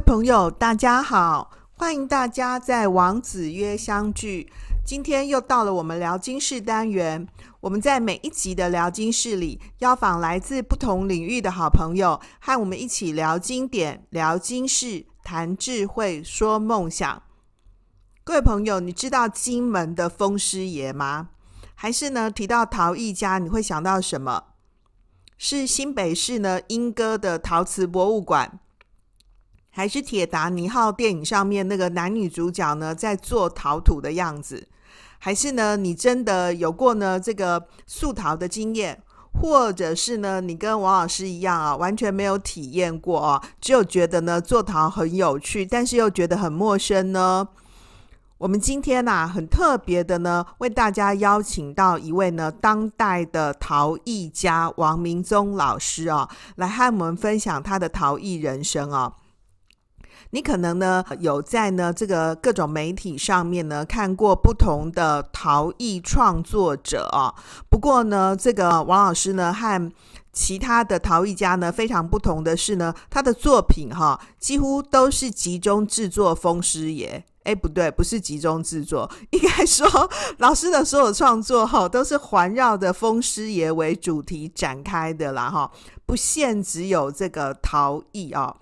位朋友，大家好，欢迎大家在王子约相聚。今天又到了我们聊经室单元，我们在每一集的聊经室里，邀访来自不同领域的好朋友，和我们一起聊经典、聊经室、谈智慧、说梦想。各位朋友，你知道金门的风师爷吗？还是呢，提到陶艺家，你会想到什么？是新北市呢莺歌的陶瓷博物馆？还是《铁达尼号》电影上面那个男女主角呢，在做陶土的样子？还是呢，你真的有过呢这个塑陶的经验？或者是呢，你跟王老师一样啊，完全没有体验过啊，只有觉得呢做陶很有趣，但是又觉得很陌生呢？我们今天呐、啊，很特别的呢，为大家邀请到一位呢当代的陶艺家王明宗老师啊，来和我们分享他的陶艺人生啊。你可能呢有在呢这个各种媒体上面呢看过不同的陶艺创作者啊，不过呢这个王老师呢和其他的陶艺家呢非常不同的是呢，他的作品哈几乎都是集中制作风师爷。哎，不对，不是集中制作，应该说老师的所有创作哈都是环绕着风师爷为主题展开的啦哈，不限只有这个陶艺啊。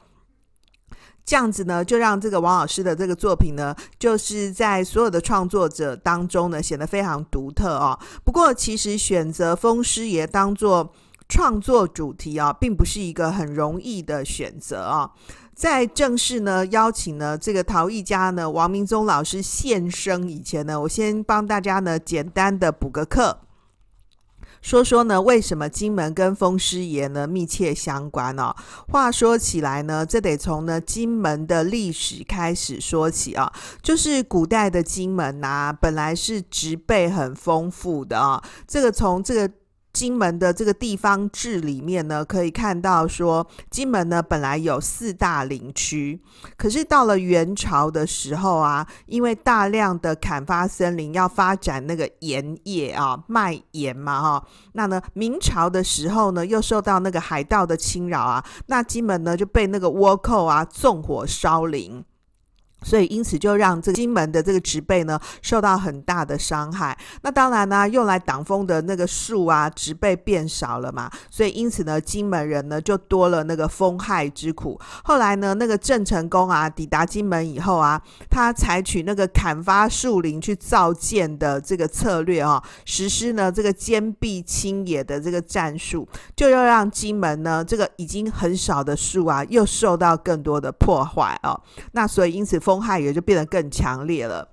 这样子呢，就让这个王老师的这个作品呢，就是在所有的创作者当中呢，显得非常独特哦。不过，其实选择风师爷当做创作主题啊，并不是一个很容易的选择啊。在正式呢邀请呢这个陶艺家呢王明宗老师现身以前呢，我先帮大家呢简单的补个课。说说呢，为什么金门跟风湿炎呢密切相关哦？话说起来呢，这得从呢金门的历史开始说起啊。就是古代的金门呐、啊，本来是植被很丰富的啊。这个从这个。金门的这个地方志里面呢，可以看到说，金门呢本来有四大林区，可是到了元朝的时候啊，因为大量的砍伐森林，要发展那个盐业啊，卖盐嘛哈。那呢，明朝的时候呢，又受到那个海盗的侵扰啊，那金门呢就被那个倭寇啊纵火烧林。所以，因此就让这个金门的这个植被呢受到很大的伤害。那当然呢、用来挡风的那个树啊，植被变少了嘛。所以，因此呢，金门人呢就多了那个风害之苦。后来呢，那个郑成功啊抵达金门以后啊，他采取那个砍伐树林去造舰的这个策略啊，实施呢这个坚壁清野的这个战术，就要让金门呢这个已经很少的树啊，又受到更多的破坏哦。那所以，因此。风害也就变得更强烈了。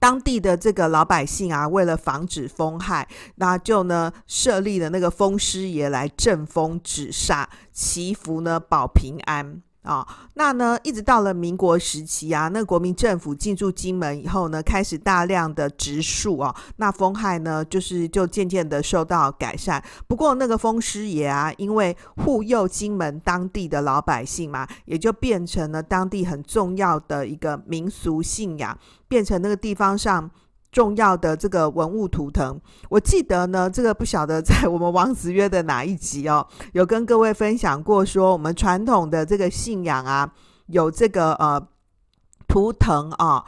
当地的这个老百姓啊，为了防止风害，那就呢设立了那个风师爷来镇风止煞，祈福呢保平安。啊、哦，那呢，一直到了民国时期啊，那国民政府进驻金门以后呢，开始大量的植树啊，那风害呢，就是就渐渐的受到改善。不过那个风师爷啊，因为护佑金门当地的老百姓嘛，也就变成了当地很重要的一个民俗信仰，变成那个地方上。重要的这个文物图腾，我记得呢，这个不晓得在我们王子约的哪一集哦，有跟各位分享过，说我们传统的这个信仰啊，有这个呃图腾啊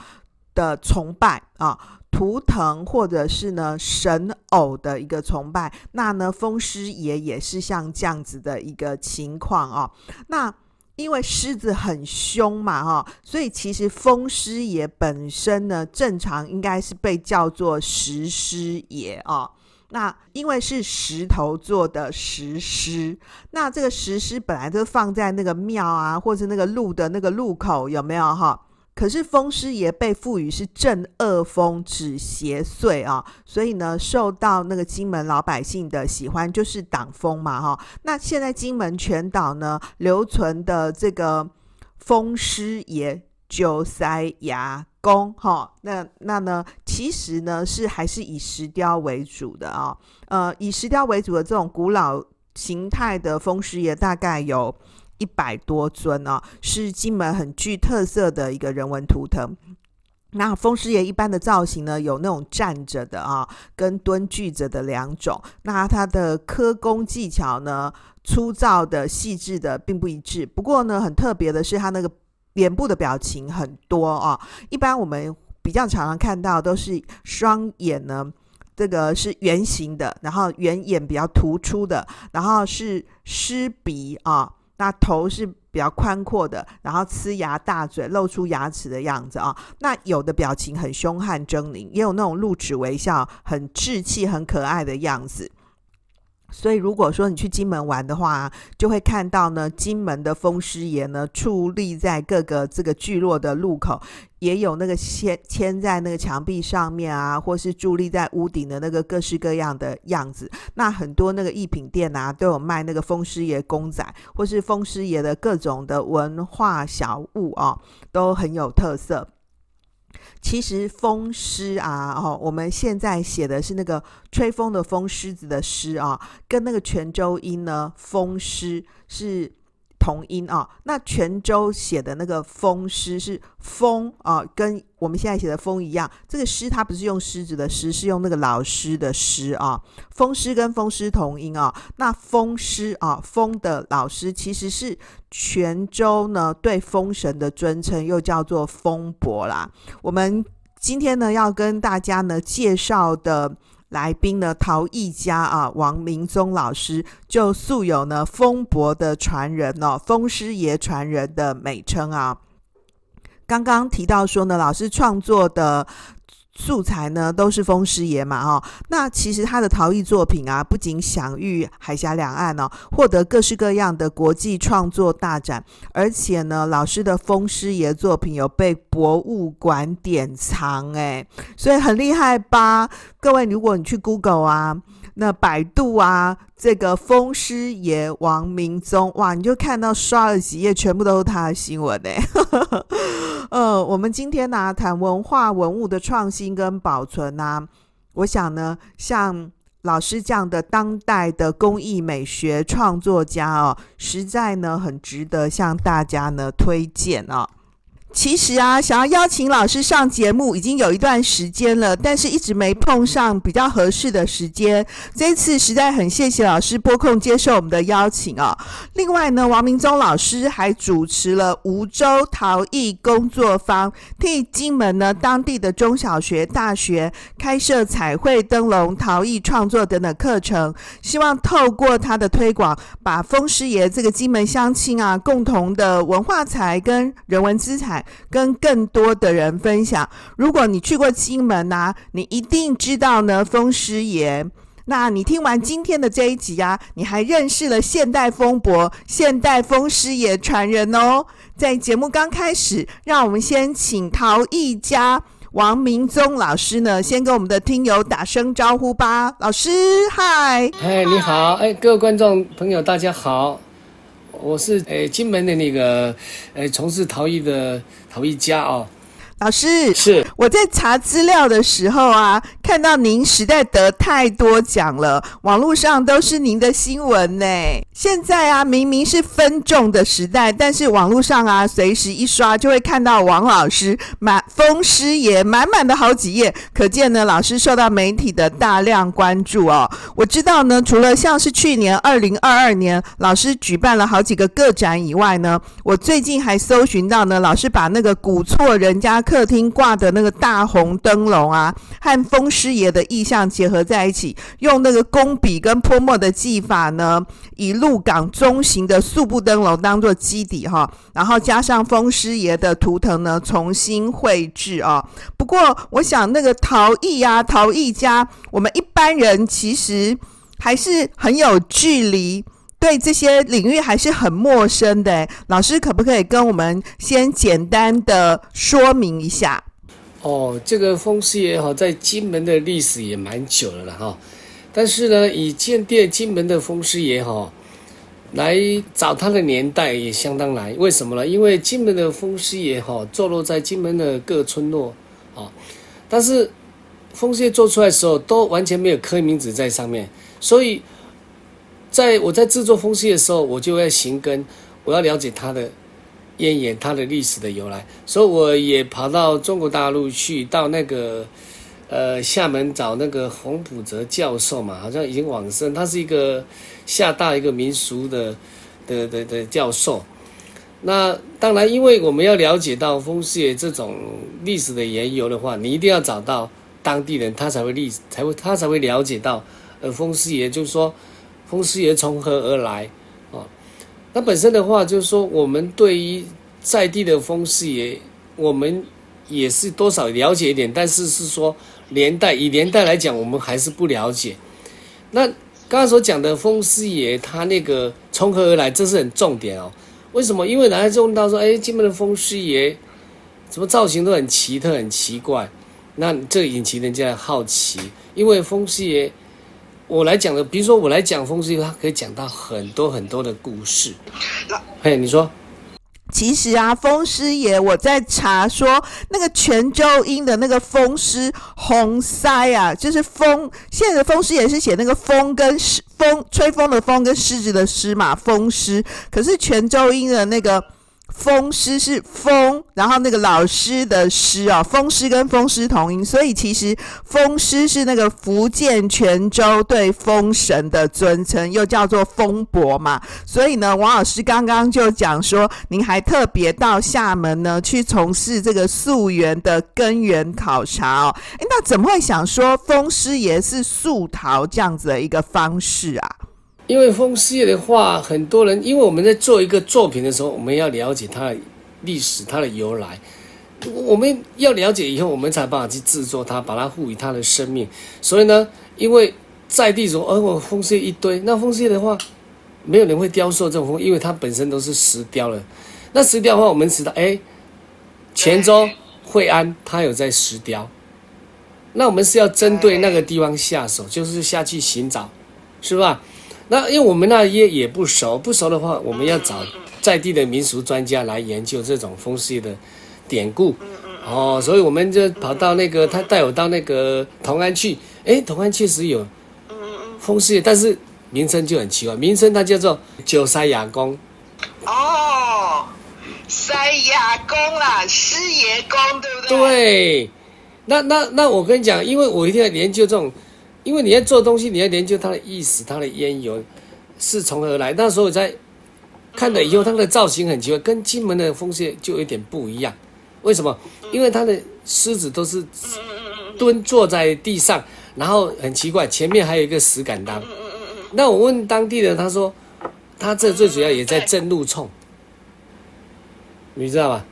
的崇拜啊，图腾或者是呢神偶的一个崇拜，那呢风师爷也是像这样子的一个情况哦，那。因为狮子很凶嘛，哈，所以其实风师爷本身呢，正常应该是被叫做石狮爷哦。那因为是石头做的石狮，那这个石狮本来就放在那个庙啊，或者那个路的那个路口，有没有哈？可是风师爷被赋予是镇恶风、止邪祟啊，所以呢，受到那个金门老百姓的喜欢，就是挡风嘛哈。那现在金门全岛呢，留存的这个风师爷九塞牙公哈，那那呢，其实呢是还是以石雕为主的啊，呃，以石雕为主的这种古老形态的风师爷大概有。一百多尊啊，是金门很具特色的一个人文图腾。那风师爷一般的造型呢，有那种站着的啊，跟蹲踞着的两种。那它的刻工技巧呢，粗糙的、细致的并不一致。不过呢，很特别的是，它那个脸部的表情很多啊。一般我们比较常常看到都是双眼呢，这个是圆形的，然后圆眼比较突出的，然后是狮鼻啊。那头是比较宽阔的，然后呲牙大嘴，露出牙齿的样子啊。那有的表情很凶悍狰狞，也有那种露齿微笑，很稚气、很可爱的样子。所以，如果说你去金门玩的话，就会看到呢，金门的风师爷呢，矗立在各个这个聚落的路口，也有那个牵牵在那个墙壁上面啊，或是伫立在屋顶的那个各式各样的样子。那很多那个艺品店啊，都有卖那个风师爷公仔，或是风师爷的各种的文化小物啊，都很有特色。其实风狮啊，哦，我们现在写的是那个吹风的风，狮子的狮啊，跟那个泉州音呢，风狮是。同音啊，那泉州写的那个风狮是风啊，跟我们现在写的风一样。这个狮它不是用狮子的狮，是用那个老师的师啊。风狮跟风狮同音啊。那风狮啊，风的老师其实是泉州呢对风神的尊称，又叫做风伯啦。我们今天呢要跟大家呢介绍的。来宾呢，陶艺家啊，王明宗老师就素有呢“风伯”的传人哦，“风师爷传人”的美称啊。刚刚提到说呢，老师创作的。素材呢都是风师爷嘛哈，那其实他的陶艺作品啊，不仅享誉海峡两岸哦，获得各式各样的国际创作大展，而且呢，老师的风师爷作品有被博物馆典藏诶，所以很厉害吧？各位，如果你去 Google 啊。那百度啊，这个风师爷王明宗，哇，你就看到刷了几页，全部都是他的新闻呢。呃，我们今天呢、啊、谈文化文物的创新跟保存啊，我想呢，像老师这样的当代的工艺美学创作家哦，实在呢很值得向大家呢推荐啊、哦。其实啊，想要邀请老师上节目已经有一段时间了，但是一直没碰上比较合适的时间。这次实在很谢谢老师拨空接受我们的邀请啊。另外呢，王明忠老师还主持了梧州陶艺工作坊，替金门呢当地的中小学、大学开设彩绘灯笼、陶艺创作等等课程，希望透过他的推广，把风师爷这个金门乡亲啊共同的文化财跟人文资产。跟更多的人分享。如果你去过金门呐、你一定知道呢风师爷。那你听完今天的这一集啊，你还认识了现代风伯、现代风师爷传人哦。在节目刚开始，让我们先请陶艺家王明宗老师呢，先跟我们的听友打声招呼吧。老师，嗨，哎，你好，哎，各位观众朋友，大家好。我是诶金门的那个诶从事陶艺的陶艺家哦。老师，是我在查资料的时候啊，看到您实在得太多奖了，网络上都是您的新闻呢。现在啊，明明是分众的时代，但是网络上啊，随时一刷就会看到王老师满风师爷满满的好几页，可见呢，老师受到媒体的大量关注哦。我知道呢，除了像是去年二零二二年老师举办了好几个个展以外呢，我最近还搜寻到呢，老师把那个古错人家。客厅挂的那个大红灯笼啊，和风师爷的意象结合在一起，用那个工笔跟泼墨的技法呢，以鹿港中型的素布灯笼当做基底哈，然后加上风师爷的图腾呢，重新绘制啊。不过，我想那个陶艺啊，陶艺家，我们一般人其实还是很有距离。对这些领域还是很陌生的，老师可不可以跟我们先简单的说明一下？哦，这个风师爷哈，在金门的历史也蛮久了了哈，但是呢，以建店金门的风师爷哈来找他的年代也相当难，为什么呢？因为金门的风师爷哈坐落在金门的各村落啊，但是风师爷做出来的时候都完全没有刻名字在上面，所以。在我在制作风师爷的时候，我就要寻根，我要了解他的渊源，它的历史的由来。所以我也跑到中国大陆去，到那个呃厦门找那个洪普泽教授嘛，好像已经往生，他是一个厦大一个民俗的的的的教授。那当然，因为我们要了解到风师爷这种历史的缘由的话，你一定要找到当地人，他才会历史，才会他才会了解到，呃，风师爷就是说，风师爷从何而来啊？那本身的话，就是说，我们对于在地的风师爷，我们也是多少了解一点，但是是说年代，以年代来讲，我们还是不了解。那刚刚所讲的风师爷，他那个从何而来，这是很重点哦。为什么？因为大家就问到说，哎，金门的风师爷，怎么造型都很奇特、很奇怪？那这引起人家的好奇。因为风师爷，我来讲的，比如说我来讲风师，他可以讲到很多很多的故事。嘿，你说。其实啊，风师爷，我在查说那个泉州音的那个风师红腮啊，就是风。现在的风师爷是写那个风跟狮，风吹风的风跟狮子的狮嘛，风师。可是泉州音的那个。风师是风，然后那个老师的师哦，风师跟风师同音，所以其实风师是那个福建泉州对风神的尊称，又叫做风伯嘛。所以呢，王老师刚刚就讲说，您还特别到厦门呢去从事这个溯源的根源考察哦。诶，那怎么会想说风师爷是溯桃这样子的一个方式啊？因为风师爷的话，很多人因为我们在做一个作品的时候，我们要了解他历史、它的由来。我们要了解以后，我们才办法去制作它，把它赋予它的生命。所以呢，因为在地说，哦，我风穴一堆，那风穴的话，没有人会雕塑这种风，因为它本身都是石雕了。那石雕的话，我们知道，哎，泉州、惠安，它有在石雕。那我们是要针对那个地方下手，就是下去寻找，是吧？那因为我们那也也不熟，不熟的话，我们要找在地的民俗专家来研究这种风师爷的典故，哦，所以我们就跑到那个他带我到那个同安去，哎，同安确实有风师爷，但是名称就很奇怪，名称它叫做九塞牙公。哦，塞牙公啦，师爷公，对不对？对，那那那我跟你讲，因为我一定要研究这种。因为你要做东西，你要研究它的意思，它的烟油是从何而来。那时候我在看了以后，它的造型很奇怪，跟金门的风师爷就有点不一样。为什么？因为它的狮子都是蹲坐在地上，然后很奇怪，前面还有一个石敢当。那我问当地的，他说他这最主要也在正路冲，你知道吧？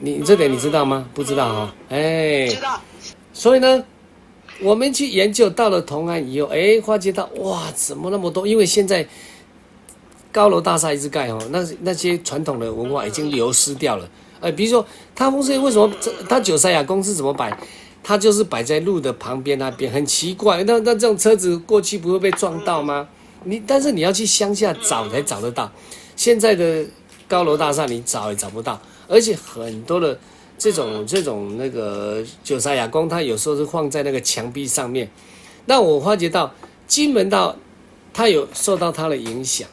你你这点你知道吗？不知道哈？哎，知道。所以呢？我们去研究到了同安以后，哎，发觉到哇，怎么那么多？因为现在高楼大厦一直盖哦，那那些传统的文化已经流失掉了。哎，比如说，他风师为什么他九塞牙公是怎么摆？他就是摆在路的旁边那边，很奇怪。那那这种车子过去不会被撞到吗？你但是你要去乡下找才找得到，现在的高楼大厦你找也找不到，而且很多的。这种这种那个九塞牙光，它有时候是放在那个墙壁上面。那我发觉到金门道，它有受到它的影响。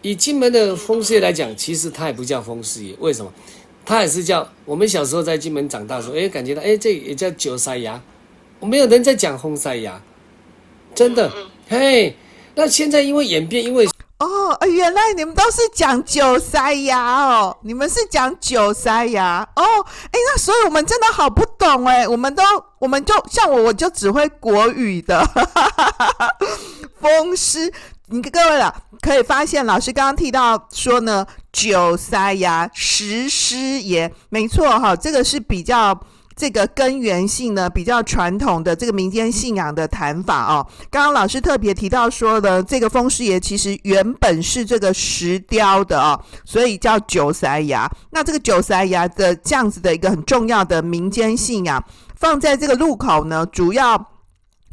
以金门的风师爷来讲，其实它也不叫风师爷，为什么？它也是叫我们小时候在金门长大的时候，哎，感觉到哎，这也叫九塞牙。我没有人在讲风塞牙，真的。嘿，那现在因为演变，因为。哦，原来你们都是讲九塞牙哦，你们是讲九塞牙。哦，哎，那所以我们真的好不懂哎，我们都，我们就像我，我就只会国语的，哈哈哈哈，风湿，你各位了，可以发现老师刚刚提到说呢，九塞牙石师爷，没错哈，这个是比较。这个根源性呢，比较传统的这个民间信仰的谈法哦。刚刚老师特别提到说的，这个风师爷其实原本是这个石雕的哦，所以叫九塞牙。那这个九塞牙的这样子的一个很重要的民间信仰，放在这个路口呢，主要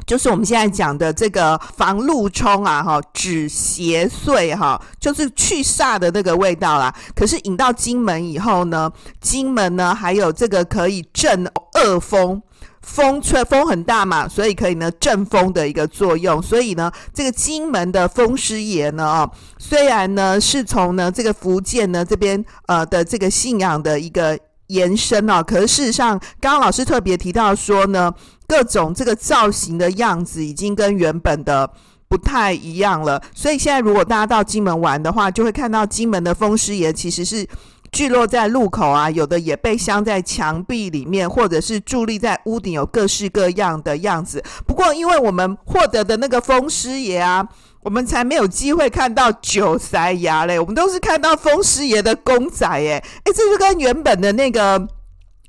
就是我们现在讲的这个防路冲啊，哈，止邪祟哈，就是去煞的那个味道啦。可是引到金门以后呢，金门呢还有这个可以镇恶风，风吹风很大嘛，所以可以呢镇风的一个作用。所以呢，这个金门的风师爷呢，哦，虽然呢是从呢这个福建呢这边呃的这个信仰的一个延伸啊，可是事实上，刚刚老师特别提到说呢。各种这个造型的样子已经跟原本的不太一样了，所以现在如果大家到金门玩的话，就会看到金门的风师爷其实是聚落在路口啊，有的也被镶在墙壁里面，或者是伫立在屋顶，有各式各样的样子。不过，因为我们获得的那个风师爷啊，我们才没有机会看到九塞牙嘞，我们都是看到风师爷的公仔诶，诶，这是跟原本的那个。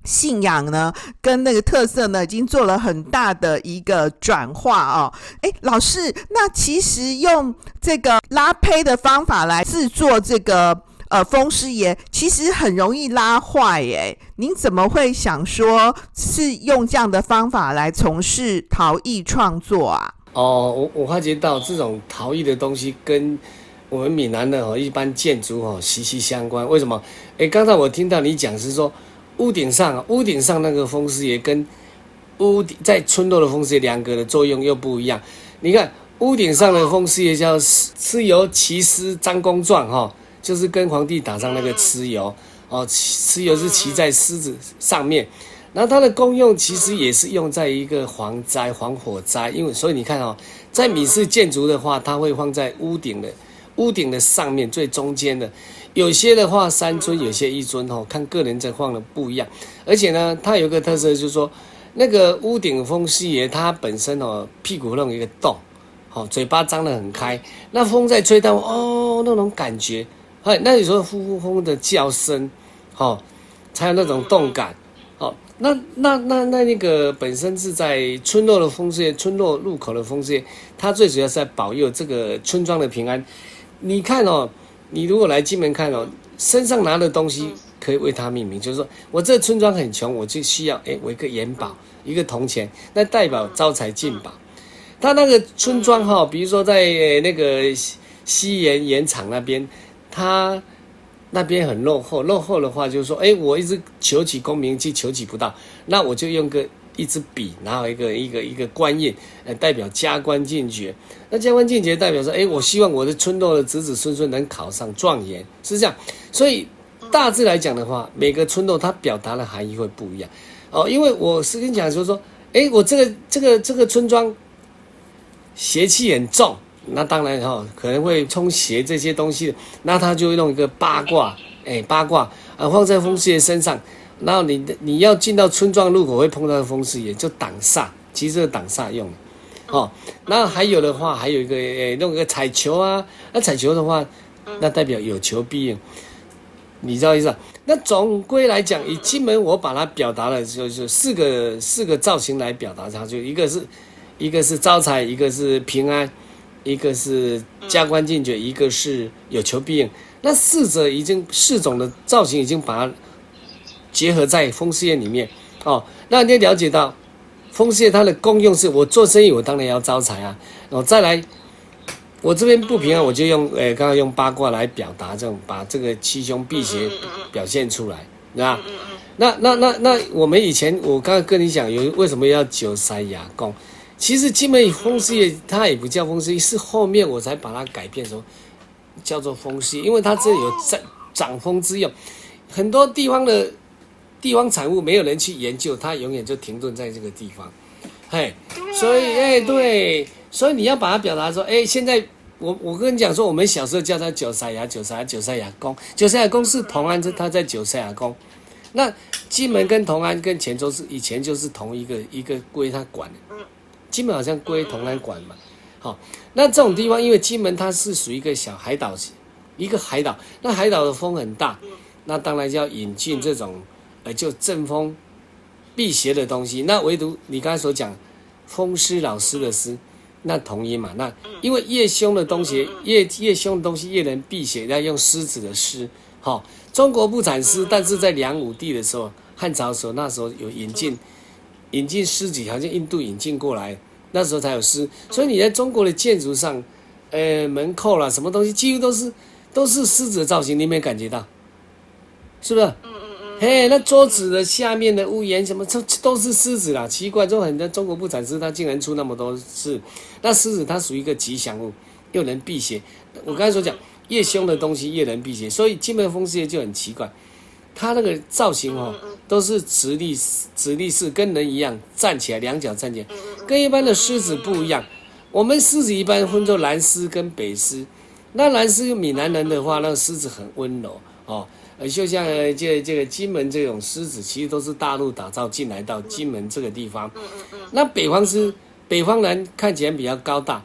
信仰呢，跟那个特色呢，已经做了很大的一个转化哦。诶，老师，那其实用这个拉胚的方法来制作这个呃风师爷，其实很容易拉坏诶。您怎么会想说是用这样的方法来从事陶艺创作啊？哦，我我发觉到这种陶艺的东西跟我们闽南的哦一般建筑哦息息相关。为什么？诶，刚才我听到你讲是说。屋顶上，屋顶上那个风师爷跟屋顶在村落的风师爷两个的作用又不一样。你看屋顶上的风师爷叫蚩尤骑狮张公壮哈，就是跟皇帝打仗那个蚩尤哦，蚩尤是骑在狮子上面。然后它的功用其实也是用在一个防灾、防火灾，因为所以你看哦，在米氏建筑的话，它会放在屋顶的屋顶的上面最中间的。有些的话三尊，有些一尊哦，看个人在放的不一样。而且呢，它有个特色，就是说那个屋顶风师爷，他本身哦屁股弄一个洞，好嘴巴张得很开，那风在吹到哦那种感觉，哎，那有时候呼呼风的叫声，好才有那种动感，好那那那那那个本身是在村落的风师爷，村落入口的风师爷，他最主要是在保佑这个村庄的平安。你看哦。你如果来金门看哦，身上拿的东西可以为他命名，就是说我这个村庄很穷，我就需要哎，我一个元宝，一个铜钱，那代表招财进宝。他那个村庄哈，比如说在那个西盐盐场那边，他那边很落后，落后的话就是说，哎，我一直求取功名去求取不到，那我就用个。一支笔，然后一个一个一个官印，呃，代表加官进爵。那加官进爵代表说，哎，我希望我的村落的子子孙孙能考上状元，是这样。所以大致来讲的话，每个村落它表达的含义会不一样。哦，因为我是跟你讲，就是说，哎，我这个这个这个村庄邪气很重，那当然哈、哦，可能会冲邪这些东西，那他就会弄一个八卦，哎，八卦啊，放在风师爷身上。然后你你要进到村庄路口会碰到的风师爷，就挡煞，其实是挡煞用的，哦。然后还有的话，还有一个诶，弄个彩球啊，那彩球的话，那代表有求必应，你知道意思？那总归来讲，以金门我把它表达了，就是四个四个造型来表达它，就一个是一个是招财，一个是平安，一个是加官进爵，一个是有求必应。那四者已经四种的造型已经把它。结合在风师爷里面，哦，那你了解到风师爷它的功用是，我做生意我当然要招财啊，然后再来，我这边不平安，我就用，诶，刚刚用八卦来表达这种，把这个七凶辟邪表现出来，对吧？那那那那我们以前我刚刚跟你讲，有为什么要九塞牙公？其实金门风师爷它也不叫风师爷，是后面我才把它改变成叫做风师爷，因为它这里有掌掌风之用，很多地方的。地方产物没有人去研究，它永远就停顿在这个地方，嘿，所以哎对，所以你要把它表达说，哎，现在我我跟你讲说，我们小时候叫它九塞牙，九塞牙，九塞牙公，九塞牙公是同安，它在九塞牙公，那金门跟同安跟泉州是以前就是同一个一个归他管的，金门好像归同安管嘛，好，那这种地方因为金门它是属于一个小海岛，一个海岛，那海岛的风很大，那当然就要引进这种。呃，就阵风、辟邪的东西。那唯独你刚才所讲，风湿老师的湿，那同音嘛。那因为越凶的东西，越越凶的东西越能辟邪，要用狮子的狮。好，中国不产狮，但是在梁武帝的时候，汉朝的时候，那时候有引进引进狮子，好像印度引进过来。那时候才有狮。所以你在中国的建筑上，呃，门扣啦，什么东西，几乎都是都是狮子的造型，你有没有感觉到？是不是？嘿，那桌子的下面的屋檐什么，这都是狮子啦。奇怪，就很多中国不产狮，它竟然出那么多狮。那狮子它属于一个吉祥物，又能辟邪。我刚才所讲，越凶的东西越能辟邪，所以金门风狮爷就很奇怪。它那个造型哦，都是直立直立式，跟人一样站起来，两脚站起来，跟一般的狮子不一样。我们狮子一般分作南狮跟北狮。那南狮闽南人的话，那个狮子很温柔哦，就像这这个金门这种狮子，其实都是大陆打造进来到金门这个地方。那北方狮，北方人看起来比较高大、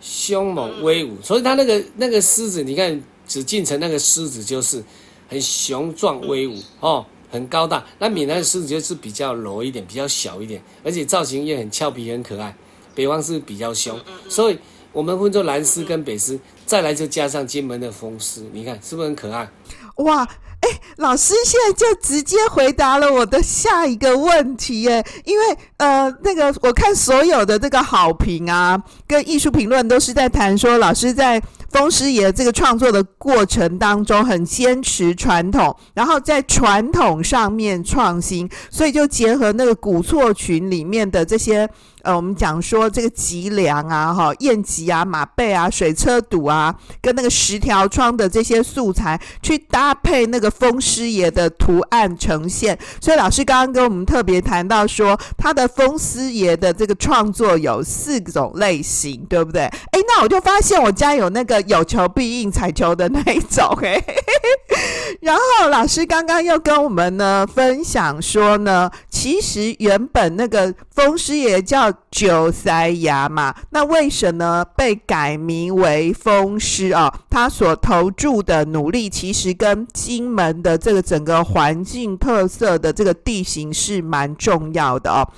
凶猛威武，所以他那个那个狮子，你看紫禁城那个狮子就是。很雄壮威武哦，很高大。那闽南的狮子就是比较柔一点，比较小一点，而且造型也很俏皮，很可爱。北方是比较凶，所以我们分作南狮跟北狮，再来就加上金门的风狮，你看是不是很可爱？哇！哎、老师现在就直接回答了我的下一个问题耶，因为呃，那个我看所有的这个好评啊，跟艺术评论都是在谈说，老师在风师爷这个创作的过程当中很坚持传统，然后在传统上面创新，所以就结合那个古厝群里面的这些。呃，我们讲说这个脊梁啊，哈，燕脊啊，马背啊，水车堵啊，跟那个十条窗的这些素材去搭配那个风师爷的图案呈现。所以老师刚刚跟我们特别谈到说，他的风师爷的这个创作有四种类型，对不对？哎，那我就发现我家有那个有求必应彩球的那一种，哎，然后老师刚刚又跟我们呢分享说呢，其实原本那个风师爷叫。九塞牙嘛，那为什么被改名为风湿啊？他所投注的努力，其实跟金门的这个整个环境特色的这个地形是蛮重要的哦。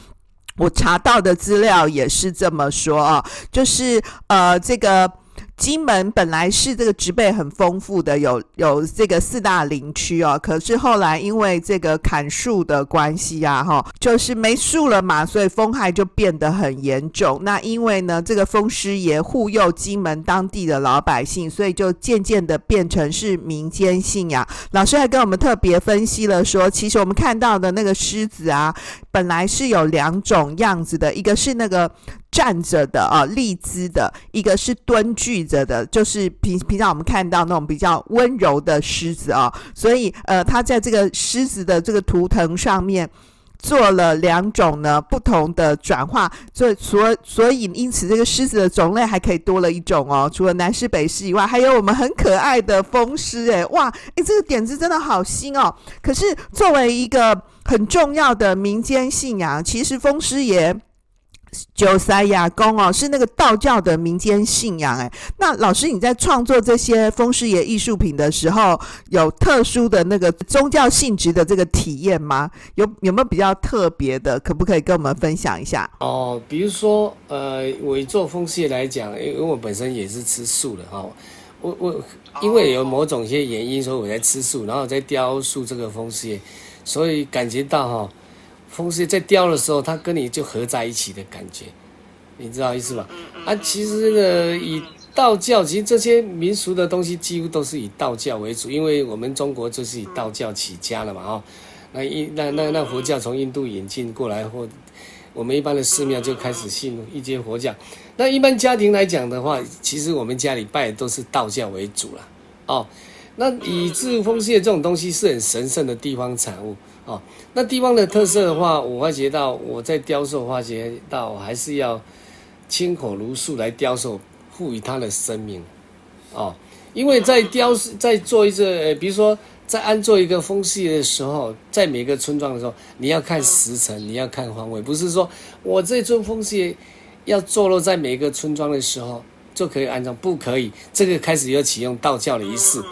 我查到的资料也是这么说啊，就是呃这个。金门本来是这个植被很丰富的，有有这个四大林区哦。可是后来因为这个砍树的关系啊，哈，就是没树了嘛，所以风害就变得很严重。那因为呢，这个风狮爷护佑金门当地的老百姓，所以就渐渐的变成是民间信仰。老师还跟我们特别分析了说，其实我们看到的那个狮子啊，本来是有两种样子的，一个是那个。站着的啊，立姿的，一个是蹲踞着的，就是平平常我们看到那种比较温柔的狮子啊，所以呃，他在这个狮子的这个图腾上面做了两种呢不同的转化，所以所所以因此这个狮子的种类还可以多了一种哦，除了南狮北狮以外，还有我们很可爱的风狮，诶，哇，诶，这个点子真的好新哦。可是作为一个很重要的民间信仰，其实风狮爷。九塞亚公哦，是那个道教的民间信仰哎。那老师，你在创作这些风师爷艺术品的时候，有特殊的那个宗教性质的这个体验吗？有有没有比较特别的？可不可以跟我们分享一下？哦，比如说呃，我做风师爷来讲，因为我本身也是吃素的哈、我我因为有某种一些原因，所以我在吃素，然后我在雕塑这个风师爷，所以感觉到哈。风狮在雕的时候，它跟你就合在一起的感觉，你知道意思吧？啊，其实呢，以道教，其实这些民俗的东西几乎都是以道教为主，因为我们中国就是以道教起家了嘛，哦，那一那那那佛教从印度引进过来，或我们一般的寺庙就开始信一些佛教。那一般家庭来讲的话，其实我们家里拜的都是道教为主了，哦，那以治风狮这种东西是很神圣的地方产物。哦，那地方的特色的话，我发觉到我在雕塑，发觉到还是要亲口如数来雕塑，赋予它的生命。哦，因为在雕在做一个，比如说在安做一个风系的时候，在每个村庄的时候，你要看时辰，你要看方位，不是说我这尊风系要坐落在每个村庄的时候就可以安装，不可以。这个开始要启用道教的仪式。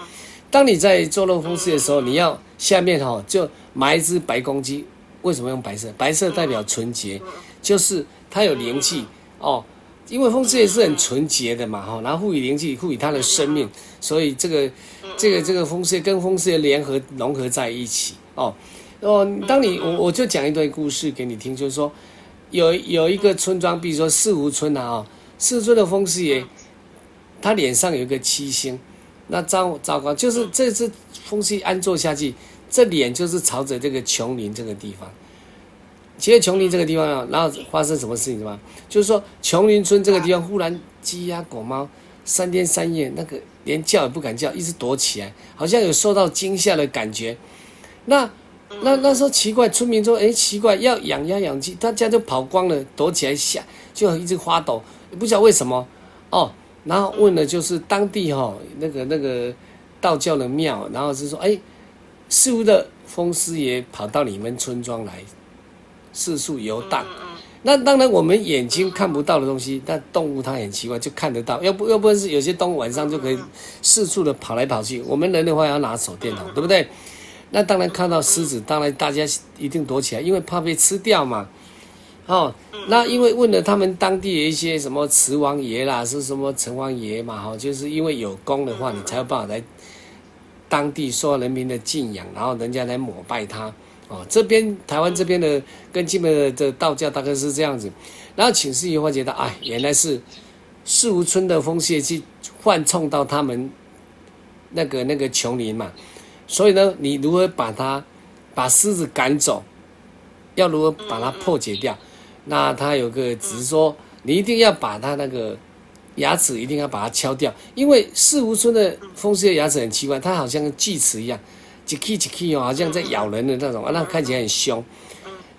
当你在坐落风狮爷的时候，你要下面哈就。埋一只白公鸡，为什么用白色？白色代表纯洁，就是它有灵气哦。因为风狮爷是很纯洁的嘛，哈，然后赋予灵气，赋予它的生命，所以这个这个这个风狮爷跟风狮爷联合融合在一起哦哦。当你我我就讲一段故事给你听，就是说，有有一个村庄，比如说四湖村啊，哦，四湖村的风师爷，他脸上有一个七星，那糟糟糕，就是这次风气安坐下去，这脸就是朝着这个琼林这个地方。其实琼林这个地方啊，然后发生什么事情吗？就是说琼林村这个地方忽然鸡鸭狗猫三天三夜那个连叫也不敢叫，一直躲起来，好像有受到惊吓的感觉。那那那时候奇怪，村民说：“哎，奇怪，要养鸭养鸡，大家就跑光了，躲起来吓，就一直发抖，也不知道为什么哦。”然后问了就是当地哈、哦、那个那个道教的庙，然后是说：“哎，似乎的风师爷跑到你们村庄来。”四处游荡，那当然我们眼睛看不到的东西，但动物它很奇怪，就看得到。要不要不然是有些动物晚上就可以四处的跑来跑去。我们人的话要拿手电筒，对不对？那当然看到狮子，当然大家一定躲起来，因为怕被吃掉嘛。哦，那因为问了他们当地的一些什么慈王爷啦，是什么城隍爷嘛，哈，就是因为有功的话，你才有办法来当地受人民的敬仰，然后人家来膜拜他。哦，这边台湾这边的跟基本的这道教大概是这样子，然后请示以后觉得，哎，原来是四湖村的风师爷去幻冲到他们那个那个琼林嘛，所以呢，你如何把它把狮子赶走，要如何把它破解掉？那他有个只是说，你一定要把它那个牙齿一定要把它敲掉，因为四湖村的风师爷牙齿很奇怪，它好像跟锯齿一样。一气一气哦，好像在咬人的那种啊，那看起来很凶。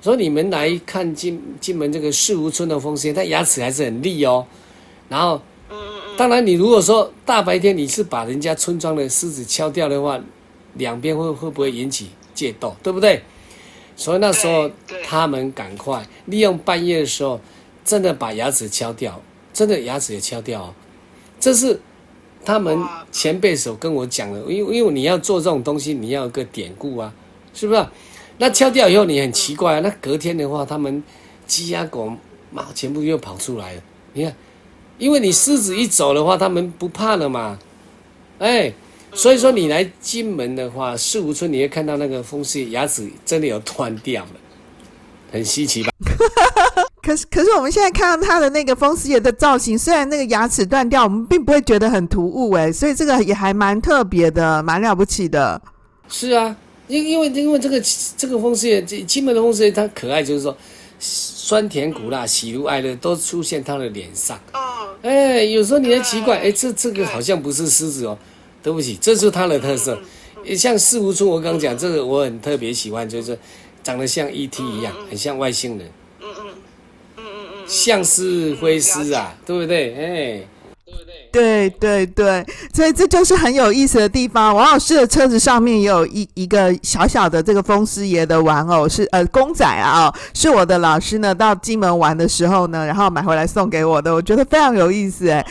所以你们来看进进门这个四湖村的风湿，它，牙齿还是很利哦。然后，当然你如果说大白天你是把人家村庄的狮子敲掉的话，两边会会不会引起械斗，对不对？所以那时候他们赶快利用半夜的时候，真的把牙齿敲掉，真的牙齿也敲掉哦。这是。他们前辈所跟我讲的，因为因为你要做这种东西，你要有个典故啊，是不是？那敲掉以后你很奇怪啊，那隔天的话，他们鸡鸭狗猫全部又跑出来了。你看，因为你狮子一走的话，他们不怕了嘛。哎，所以说你来金门的话，四湖村你会看到那个风师爷牙齿真的有断掉了，很稀奇吧？可是，可是我们现在看到他的那个风师爷的造型，虽然那个牙齿断掉，我们并不会觉得很突兀哎，所以这个也还蛮特别的，蛮了不起的。是啊，因因为因为这个这个风师爷，这金门的风师爷，他可爱，就是说酸甜苦辣、喜怒哀乐都出现他的脸上。哦。哎，有时候你会奇怪，哎，这这个好像不是狮子哦，对不起，这是他的特色。像四湖村，我刚刚讲这个，我很特别喜欢，就是长得像 ET 一样，很像外星人嗯嗯嗯嗯。像是灰狮啊，对不对？哎，对对对，所以这就是很有意思的地方。王老师的车子上面也有一一个小小的这个风师爷的玩偶，是呃公仔啊，哦，是我的老师呢到金门玩的时候呢，然后买回来送给我的，我觉得非常有意思哎。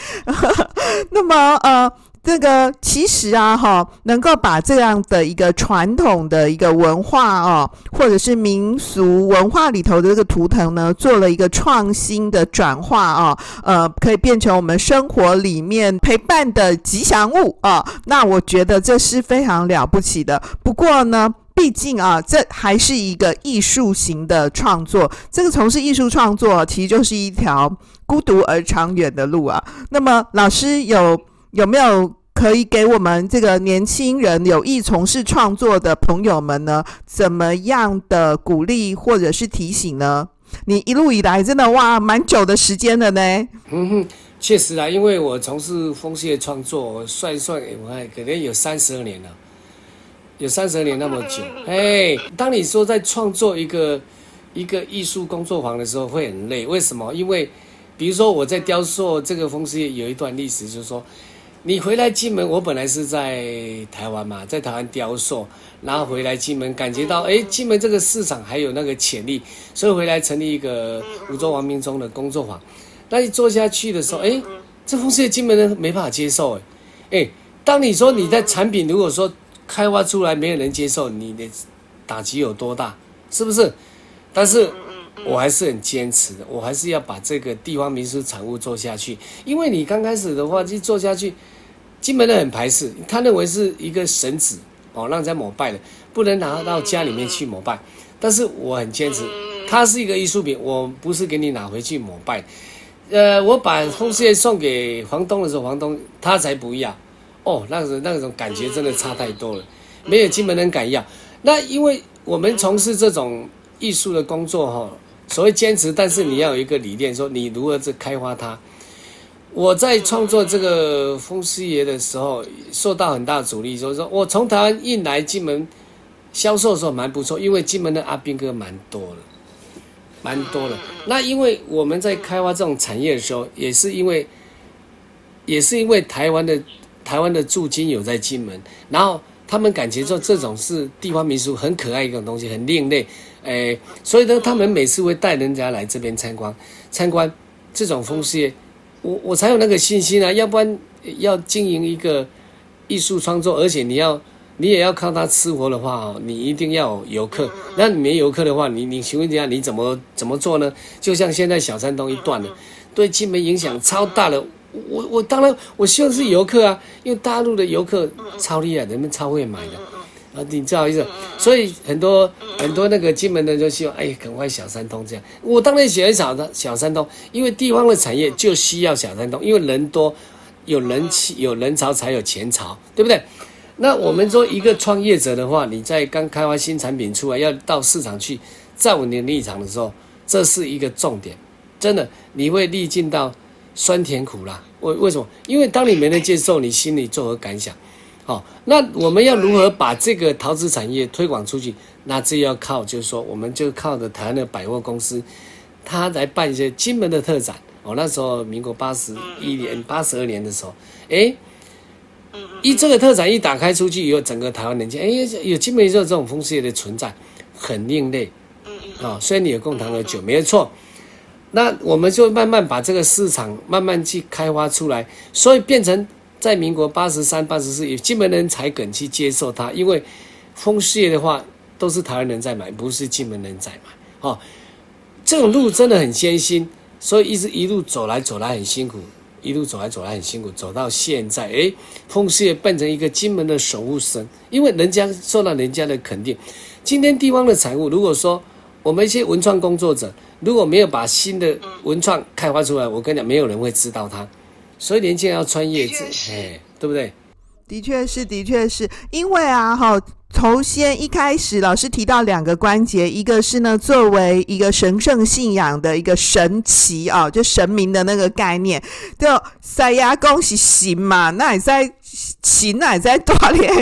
那么呃。这个其实啊，哈，能够把这样的一个传统的一个文化哦，或者是民俗文化里头的这个图腾呢，做了一个创新的转化啊，呃，可以变成我们生活里面陪伴的吉祥物啊。那我觉得这是非常了不起的。不过呢，毕竟啊，这还是一个艺术型的创作。这个从事艺术创作，其实就是一条孤独而长远的路啊。那么，老师有。有没有可以给我们这个年轻人有意从事创作的朋友们呢？怎么样的鼓励或者是提醒呢？你一路以来真的哇，蛮久的时间了呢。嗯哼，确实啊，因为我从事风师爷创作，我算一算，我还可能有三十二年了，有三十二年那么久。哎，当你说在创作一个一个艺术工作坊的时候，会很累。为什么？因为比如说我在雕塑这个风师爷有一段历史，就是说。你回来金门，我本来是在台湾嘛，在台湾雕塑，然后回来金门，感觉到哎，金门这个市场还有那个潜力，所以回来成立一个梧州王明忠的工作坊。那你做下去的时候，哎，这风师爷金门人没办法接受，哎，哎，当你说你的产品如果说开发出来没有人接受，你的打击有多大，是不是？但是。我还是很坚持的，我还是要把这个地方民俗产物做下去。因为你刚开始的话就做下去，金门人很排斥，他认为是一个神子哦，让人家膜拜的，不能拿到家里面去膜拜。但是我很坚持，它是一个艺术品，我不是给你拿回去膜拜。呃，我把风狮爷送给房东的时候，房东他才不要。哦，那个那种感觉真的差太多了，没有金门人敢要。那因为我们从事这种艺术的工作哈，所谓坚持，但是你要有一个理念，说你如何去开发它。我在创作这个风狮爷的时候，受到很大阻力，所以说我从台湾运来金门销售的时候蛮不错，因为金门的阿兵哥蛮多的，蛮多的。那因为我们在开发这种产业的时候，也是因为，也是因为台湾的。台湾的驻金有在金门，然后他们感觉说这种是地方民俗很可爱一种东西，很另类，诶，所以呢，他们每次会带人家来这边参观，参观这种风狮爷，我我才有那个信心啊，要不然要经营一个艺术创作，而且你要你也要靠它吃活的话哦，你一定要有游客，那你没游客的话，你你请问一下你怎么怎么做呢？就像现在小山东一断了，对金门影响超大了。我我当然我希望是游客啊，因为大陆的游客超厉害，人们超会买的啊，你不好意思，所以很多很多那个金门人就希望，哎，赶快小三通这样。我当然喜欢小的小三通，因为地方的产业就需要小三通，因为人多，有人气，有人潮才有钱潮，对不对？那我们说一个创业者的话，你在刚开发新产品出来，要到市场去站稳你的立场的时候，这是一个重点，真的你会历尽到。酸甜苦辣，为为什么？因为当你没能接受，你心里作何感想？好，那我们要如何把这个陶瓷产业推广出去？那这要靠，就是说，我们就靠着台湾的百货公司，他来办一些金门的特展。哦，那时候民国八十一年、八十二年的时候，哎，一这个特展一打开出去以后，整个台湾人家，哎，有金门有这种风狮爷的存在，很另类。啊，虽然你有贡糖的酒，没有错。那我们就慢慢把这个市场慢慢去开发出来，所以变成在民国八十三、八十四，有金门人才肯去接受它，因为风狮爷的话都是台湾人在买，不是金门人在买。哦，这种路真的很艰辛，所以一直一路走来走来很辛苦，一路走来走来很辛苦，走到现在，哎，风狮爷变成一个金门的守护神，因为人家受到人家的肯定。今天地方的产物，如果说我们一些文创工作者，如果没有把新的文创开发出来，我跟你讲，没有人会知道它。所以年轻人要穿叶子，哎，对不对？的确是，的确是因为啊，哈，头先一开始老师提到两个关节，一个是呢，作为一个神圣信仰的一个神奇啊，就神明的那个概念，就塞牙恭喜行嘛，那你在。琴乃在锻炼，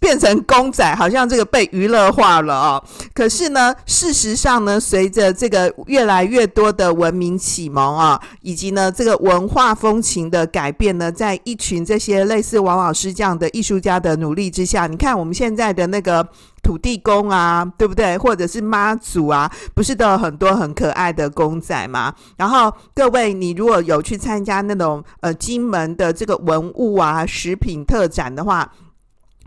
变成公仔，好像这个被娱乐化了哦。可是呢，事实上呢，随着这个越来越多的文明启蒙啊，以及呢这个文化风情的改变呢，在一群这些类似王老师这样的艺术家的努力之下，你看我们现在的那个。土地公啊，对不对？或者是妈祖啊，不是都有很多很可爱的公仔吗？然后各位，你如果有去参加那种呃金门的这个文物啊、食品特展的话。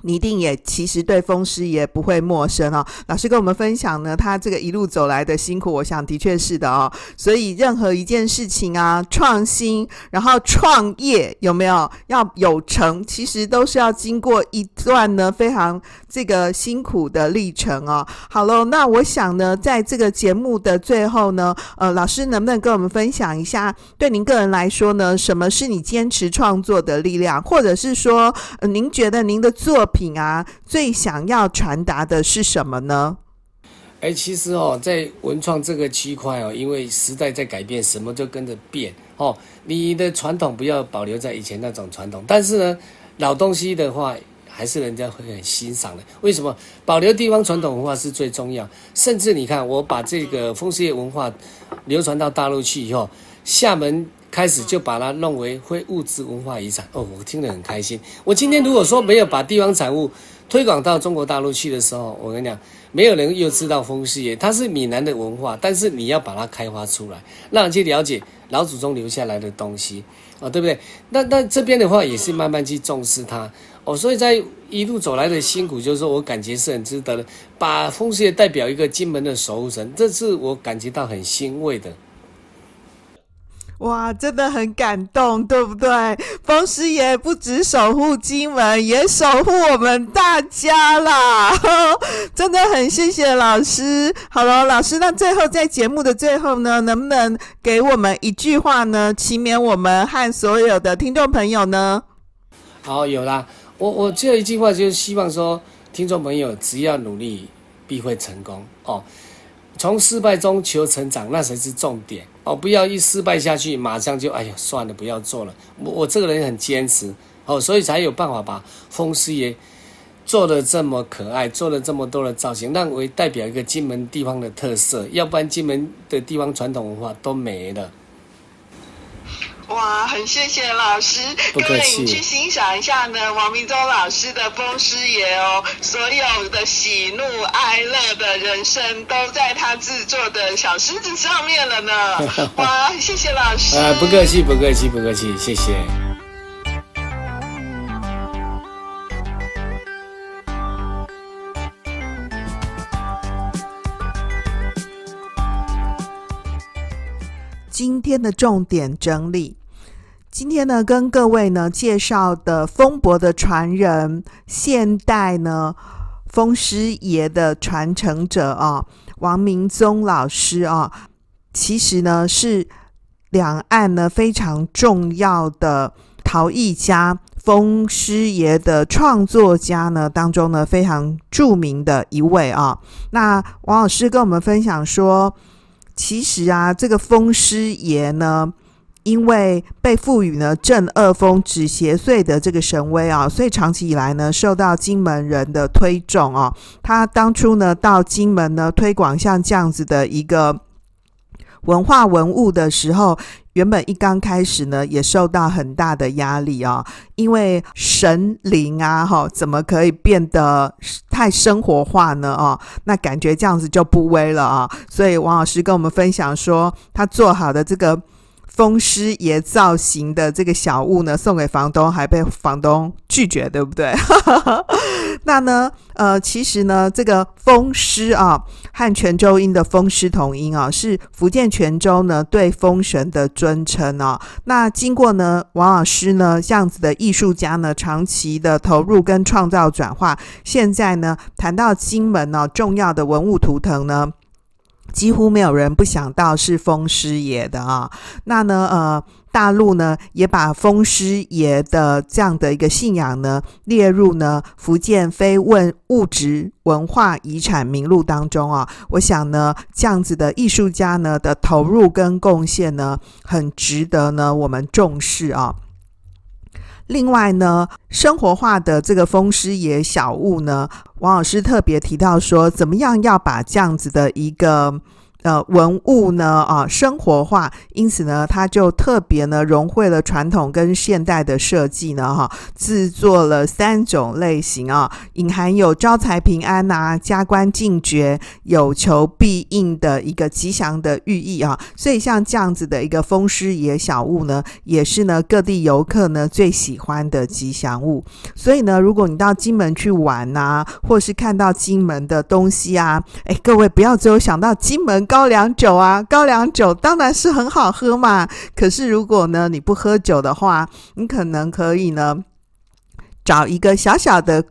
你一定也其实对风湿也不会陌生哦。老师跟我们分享呢，他这个一路走来的辛苦，我想的确是的哦。所以任何一件事情啊，创新，然后创业有没有要有成，其实都是要经过一段呢非常这个辛苦的历程哦。好喽，那我想呢，在这个节目的最后呢，呃，老师能不能跟我们分享一下，对您个人来说呢，什么是你坚持创作的力量，或者是说，您觉得您的作品啊，最想要传达的是什么呢？哎，其实哦，在文创这个区块哦，因为时代在改变，什么就跟着变哦。你的传统不要保留在以前那种传统，但是呢，老东西的话，还是人家会很欣赏的。为什么？保留地方传统文化是最重要。甚至你看，我把这个风狮爷文化流传到大陆去以后，厦门。开始就把它弄为非物质文化遗产哦，我听得很开心。我今天如果说没有把地方产物推广到中国大陆去的时候，我跟你讲，没有人又知道风狮爷，它是闽南的文化，但是你要把它开发出来，让人去了解老祖宗留下来的东西哦，对不对？那那这边的话也是慢慢去重视它哦，所以在一路走来的辛苦，就是说我感觉是很值得的。把风狮爷代表一个金门的守护神，这是我感觉到很欣慰的。哇，真的很感动，对不对？风师爷不止守护金门，也守护我们大家啦！真的很谢谢老师。好了，老师，那最后在节目的最后呢，能不能给我们一句话呢？祈勉我们和所有的听众朋友呢？好，有啦。我我只有一句话，就是希望说，听众朋友只要努力，必会成功哦。从失败中求成长，那才是重点哦！不要一失败下去，马上就哎呀算了，不要做了。我我这个人很坚持哦，所以才有办法把风师爷做的这么可爱，做了这么多的造型，让为代表一个金门地方的特色。要不然金门的地方传统文化都没了。哇，很谢谢老师，各位你去欣赏一下呢，王明忠老师的风师爷哦，所有的喜怒哀乐的人生都在他制作的小狮子上面了呢。哇，谢谢老师。啊，不客气，不客气，不客气，谢谢。今天的重点整理。今天呢，跟各位呢介绍的风伯的传人，现代呢风师爷的传承者啊，王明宗老师啊，其实呢是两岸呢非常重要的陶艺家，风师爷的创作家呢当中呢非常著名的一位啊。那王老师跟我们分享说，其实啊，这个风师爷呢。因为被赋予呢镇恶风止邪祟的这个神威啊，所以长期以来呢受到金门人的推崇啊。他当初呢到金门呢推广像这样子的一个文化文物的时候，原本一刚开始呢也受到很大的压力啊，因为神灵啊哈怎么可以变得太生活化呢啊？那感觉这样子就不威了啊。所以王老师跟我们分享说，他做好的这个。风师爷造型的这个小物呢，送给房东，还被房东拒绝，对不对？那呢，呃，其实呢，这个风师啊，和泉州音的风师同音啊，是福建泉州呢对风神的尊称啊。那经过呢，王老师呢这样子的艺术家呢，长期的投入跟创造转化，现在呢，谈到金门呢重要的文物图腾呢。几乎没有人不想到是风师爷的啊，那呢，呃，大陆呢也把风师爷的这样的一个信仰呢列入呢福建非物物质文化遗产名录当中啊。我想呢，这样子的艺术家呢的投入跟贡献呢，很值得呢我们重视啊。另外呢，生活化的这个风湿也小物呢，王老师特别提到说，怎么样要把这样子的一个。呃，文物呢啊，生活化，因此呢，它就特别呢融汇了传统跟现代的设计呢，哈，制作了三种类型啊，隐含有招财平安呐、加官进爵、有求必应的一个吉祥的寓意啊。所以像这样子的一个风师爷小物呢，也是呢各地游客呢最喜欢的吉祥物。所以呢，如果你到金门去玩呐、或是看到金门的东西啊，哎，各位不要只有想到金门。高粱酒啊，高粱酒当然是很好喝嘛。可是如果呢，你不喝酒的话，你可能可以呢，找一个小小的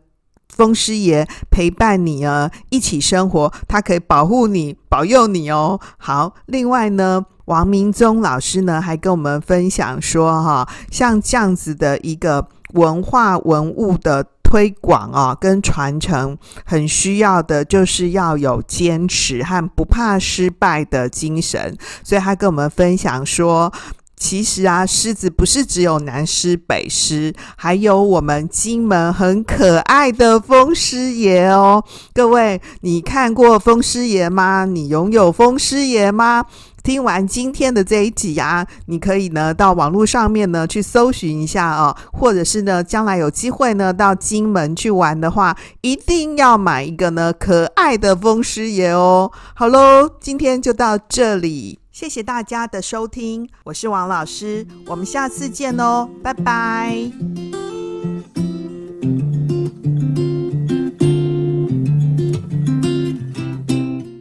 风师爷陪伴你啊，一起生活，他可以保护你、保佑你哦。好，另外呢，王明宗老师呢还跟我们分享说，哈，像这样子的一个文化文物的。推广啊，跟传承很需要的，就是要有坚持和不怕失败的精神。所以他跟我们分享说，其实啊，狮子不是只有南狮北狮，还有我们金门很可爱的风师爷哦。各位，你看过风师爷吗？你拥有风师爷吗？听完今天的这一集啊，你可以呢到网络上面呢去搜寻一下哦，或者是呢将来有机会呢到金门去玩的话，一定要买一个呢可爱的风师爷哦。好喽，今天就到这里，谢谢大家的收听，我是王老师，我们下次见哦，拜拜。